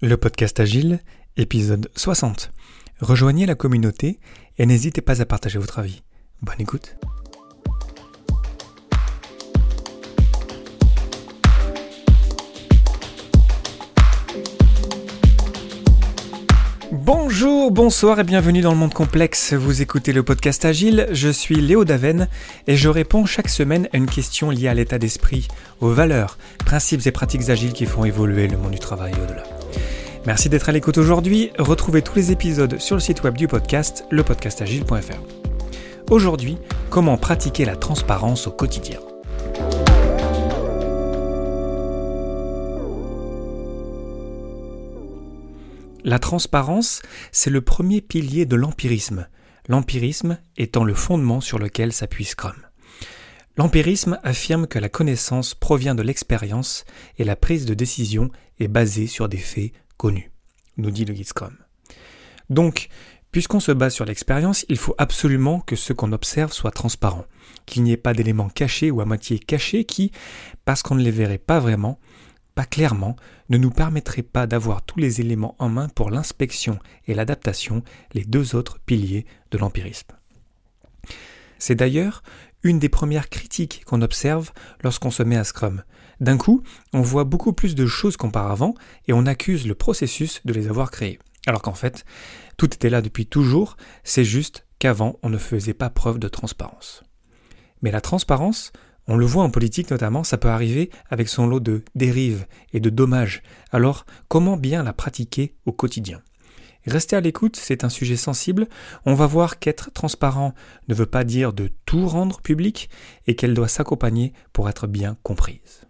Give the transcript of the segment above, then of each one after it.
Le podcast Agile, épisode 60. Rejoignez la communauté et n'hésitez pas à partager votre avis. Bonne écoute. Bonjour, bonsoir et bienvenue dans le monde complexe. Vous écoutez le podcast Agile, je suis Léo Daven et je réponds chaque semaine à une question liée à l'état d'esprit, aux valeurs, principes et pratiques agiles qui font évoluer le monde du travail au-delà. Merci d'être à l'écoute aujourd'hui. Retrouvez tous les épisodes sur le site web du podcast, lepodcastagile.fr. Aujourd'hui, comment pratiquer la transparence au quotidien? La transparence, c'est le premier pilier de l'empirisme, l'empirisme étant le fondement sur lequel s'appuie Scrum. L'empirisme affirme que la connaissance provient de l'expérience et la prise de décision est basée sur des faits connus, nous dit le guide Scrum. Donc, puisqu'on se base sur l'expérience, il faut absolument que ce qu'on observe soit transparent, qu'il n'y ait pas d'éléments cachés ou à moitié cachés qui, parce qu'on ne les verrait pas vraiment, pas clairement, ne nous permettraient pas d'avoir tous les éléments en main pour l'inspection et l'adaptation, les deux autres piliers de l'empirisme. C'est d'ailleurs une des premières critiques qu'on observe lorsqu'on se met à Scrum. D'un coup, on voit beaucoup plus de choses qu'auparavant et on accuse le processus de les avoir créées. Alors qu'en fait, tout était là depuis toujours, c'est juste qu'avant on ne faisait pas preuve de transparence. Mais la transparence, on le voit en politique notamment, ça peut arriver avec son lot de dérives et de dommages. Alors, comment bien la pratiquer au quotidien? Restez à l'écoute, c'est un sujet sensible. On va voir qu'être transparent ne veut pas dire de tout rendre public et qu'elle doit s'accompagner pour être bien comprise.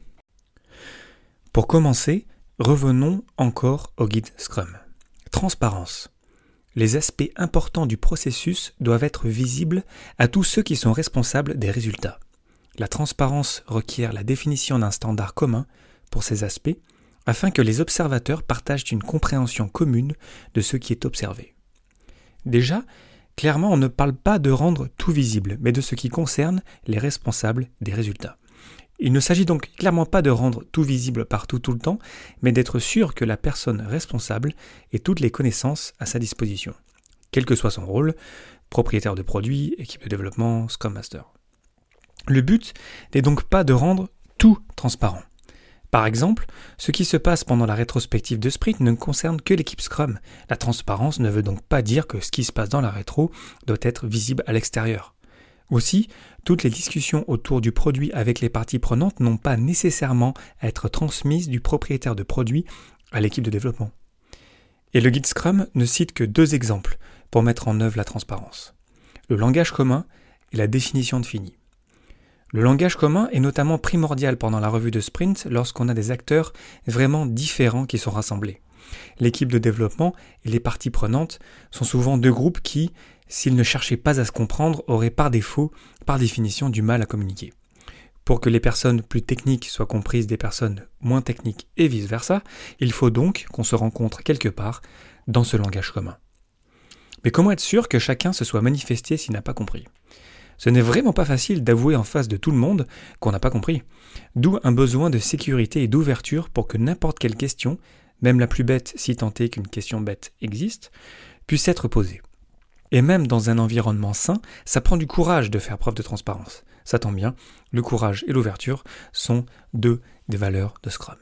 Pour commencer, revenons encore au guide Scrum. Transparence. Les aspects importants du processus doivent être visibles à tous ceux qui sont responsables des résultats. La transparence requiert la définition d'un standard commun pour ces aspects afin que les observateurs partagent une compréhension commune de ce qui est observé. Déjà, clairement, on ne parle pas de rendre tout visible, mais de ce qui concerne les responsables des résultats. Il ne s'agit donc clairement pas de rendre tout visible partout tout le temps, mais d'être sûr que la personne responsable ait toutes les connaissances à sa disposition, quel que soit son rôle, propriétaire de produit, équipe de développement, Scrum Master. Le but n'est donc pas de rendre tout transparent. Par exemple, ce qui se passe pendant la rétrospective de sprint ne concerne que l'équipe Scrum. La transparence ne veut donc pas dire que ce qui se passe dans la rétro doit être visible à l'extérieur. Aussi, toutes les discussions autour du produit avec les parties prenantes n'ont pas nécessairement à être transmises du propriétaire de produit à l'équipe de développement. Et le guide Scrum ne cite que deux exemples pour mettre en œuvre la transparence. Le langage commun et la définition de fini. Le langage commun est notamment primordial pendant la revue de sprint lorsqu'on a des acteurs vraiment différents qui sont rassemblés. L'équipe de développement et les parties prenantes sont souvent deux groupes qui, s'ils ne cherchaient pas à se comprendre, auraient par défaut, par définition, du mal à communiquer. Pour que les personnes plus techniques soient comprises des personnes moins techniques et vice-versa, il faut donc qu'on se rencontre quelque part dans ce langage commun. Mais comment être sûr que chacun se soit manifesté s'il n'a pas compris? Ce n'est vraiment pas facile d'avouer en face de tout le monde qu'on n'a pas compris. D'où un besoin de sécurité et d'ouverture pour que n'importe quelle question, même la plus bête si tant est qu'une question bête existe, puisse être posée. Et même dans un environnement sain, ça prend du courage de faire preuve de transparence. Ça tombe bien, le courage et l'ouverture sont deux des valeurs de Scrum.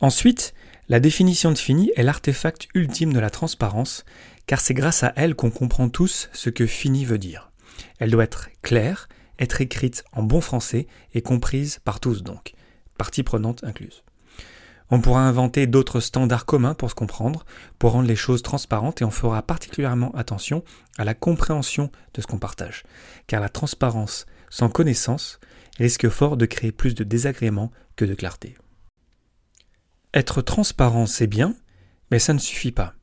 Ensuite, la définition de fini est l'artefact ultime de la transparence, car c'est grâce à elle qu'on comprend tous ce que fini veut dire. Elle doit être claire, être écrite en bon français et comprise par tous donc, partie prenante incluse. On pourra inventer d'autres standards communs pour se comprendre, pour rendre les choses transparentes et on fera particulièrement attention à la compréhension de ce qu'on partage, car la transparence sans connaissance risque fort de créer plus de désagréments que de clarté. Être transparent, c'est bien, mais ça ne suffit pas.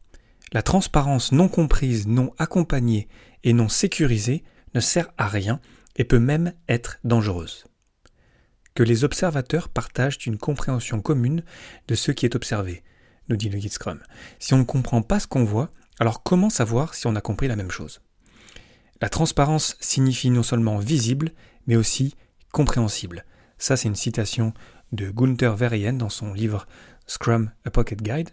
La transparence non comprise, non accompagnée et non sécurisée ne sert à rien et peut même être dangereuse. Que les observateurs partagent une compréhension commune de ce qui est observé, nous dit le guide Scrum. Si on ne comprend pas ce qu'on voit, alors comment savoir si on a compris la même chose? La transparence signifie non seulement visible, mais aussi compréhensible. Ça, c'est une citation de Gunther Verheyen dans son livre Scrum A Pocket Guide.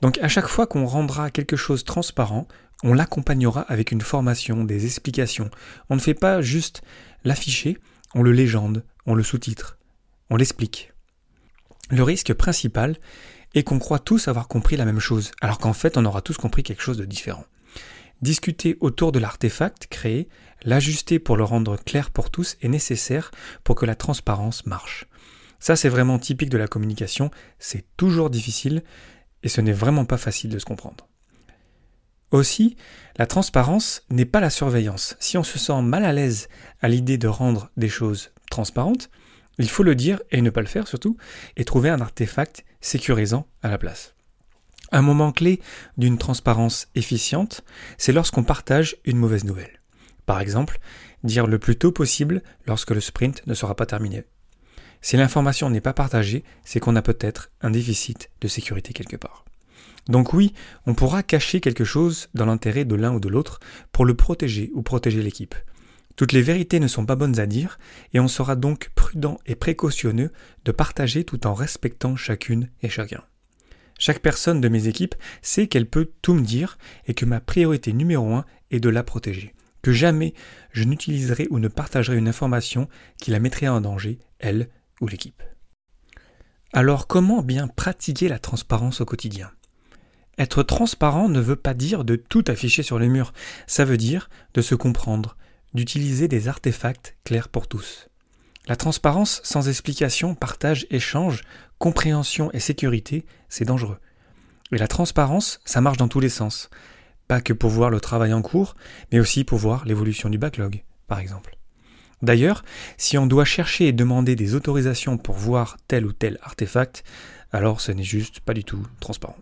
Donc à chaque fois qu'on rendra quelque chose transparent, on l'accompagnera avec une formation, des explications. On ne fait pas juste l'afficher, on le légende, on le sous-titre, on l'explique. Le risque principal est qu'on croit tous avoir compris la même chose, alors qu'en fait on aura tous compris quelque chose de différent. Discuter autour de l'artefact créé, l'ajuster pour le rendre clair pour tous est nécessaire pour que la transparence marche. Ça c'est vraiment typique de la communication, c'est toujours difficile et ce n'est vraiment pas facile de se comprendre. Aussi, la transparence n'est pas la surveillance. Si on se sent mal à l'aise à l'idée de rendre des choses transparentes, il faut le dire et ne pas le faire surtout, et trouver un artefact sécurisant à la place. Un moment clé d'une transparence efficiente, c'est lorsqu'on partage une mauvaise nouvelle. Par exemple, dire le plus tôt possible lorsque le sprint ne sera pas terminé. Si l'information n'est pas partagée, c'est qu'on a peut-être un déficit de sécurité quelque part. Donc oui, on pourra cacher quelque chose dans l'intérêt de l'un ou de l'autre pour le protéger ou protéger l'équipe. Toutes les vérités ne sont pas bonnes à dire, et on sera donc prudent et précautionneux de partager tout en respectant chacune et chacun. Chaque personne de mes équipes sait qu'elle peut tout me dire et que ma priorité numéro un est de la protéger. Que jamais je n'utiliserai ou ne partagerai une information qui la mettrait en danger, elle ou l'équipe. Alors comment bien pratiquer la transparence au quotidien? Être transparent ne veut pas dire de tout afficher sur les murs, ça veut dire de se comprendre, d'utiliser des artefacts clairs pour tous. La transparence sans explication, partage, échange, compréhension et sécurité, c'est dangereux. Et la transparence, ça marche dans tous les sens. Pas que pour voir le travail en cours, mais aussi pour voir l'évolution du backlog, par exemple. D'ailleurs, si on doit chercher et demander des autorisations pour voir tel ou tel artefact, alors ce n'est juste pas du tout transparent.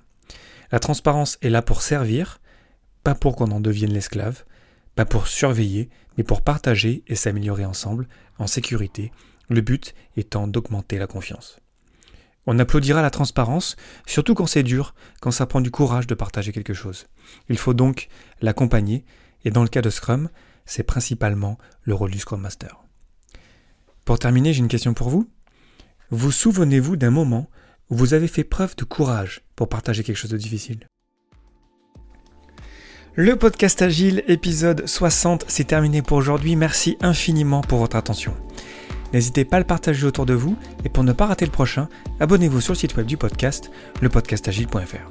La transparence est là pour servir, pas pour qu'on en devienne l'esclave, pas pour surveiller, mais pour partager et s'améliorer ensemble, en sécurité, le but étant d'augmenter la confiance. On applaudira la transparence, surtout quand c'est dur, quand ça prend du courage de partager quelque chose. Il faut donc l'accompagner, et dans le cas de Scrum, c'est principalement le rôle du Scrum Master. Pour terminer, j'ai une question pour vous. Vous souvenez-vous d'un moment vous avez fait preuve de courage pour partager quelque chose de difficile? Le podcast Agile, épisode 60, c'est terminé pour aujourd'hui. Merci infiniment pour votre attention. N'hésitez pas à le partager autour de vous et pour ne pas rater le prochain, abonnez-vous sur le site web du podcast, lepodcastagile.fr.